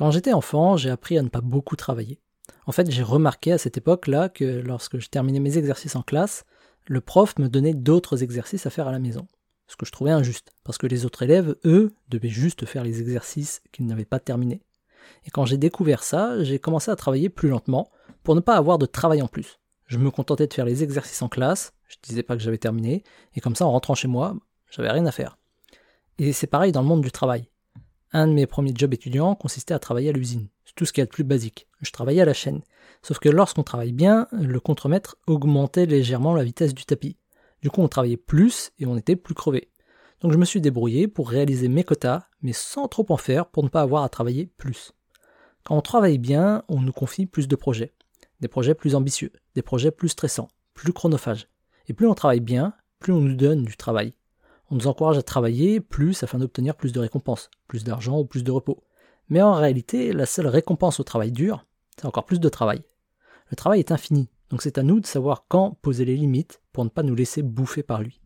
Quand j'étais enfant, j'ai appris à ne pas beaucoup travailler. En fait, j'ai remarqué à cette époque-là que lorsque je terminais mes exercices en classe, le prof me donnait d'autres exercices à faire à la maison. Ce que je trouvais injuste, parce que les autres élèves, eux, devaient juste faire les exercices qu'ils n'avaient pas terminés. Et quand j'ai découvert ça, j'ai commencé à travailler plus lentement, pour ne pas avoir de travail en plus. Je me contentais de faire les exercices en classe, je disais pas que j'avais terminé, et comme ça, en rentrant chez moi, j'avais rien à faire. Et c'est pareil dans le monde du travail. Un de mes premiers jobs étudiants consistait à travailler à l'usine. C'est tout ce qu'il y a de plus basique. Je travaillais à la chaîne. Sauf que lorsqu'on travaille bien, le contremaître augmentait légèrement la vitesse du tapis. Du coup, on travaillait plus et on était plus crevé. Donc je me suis débrouillé pour réaliser mes quotas, mais sans trop en faire pour ne pas avoir à travailler plus. Quand on travaille bien, on nous confie plus de projets. Des projets plus ambitieux, des projets plus stressants, plus chronophages. Et plus on travaille bien, plus on nous donne du travail. On nous encourage à travailler plus afin d'obtenir plus de récompenses, plus d'argent ou plus de repos. Mais en réalité, la seule récompense au travail dur, c'est encore plus de travail. Le travail est infini, donc c'est à nous de savoir quand poser les limites pour ne pas nous laisser bouffer par lui.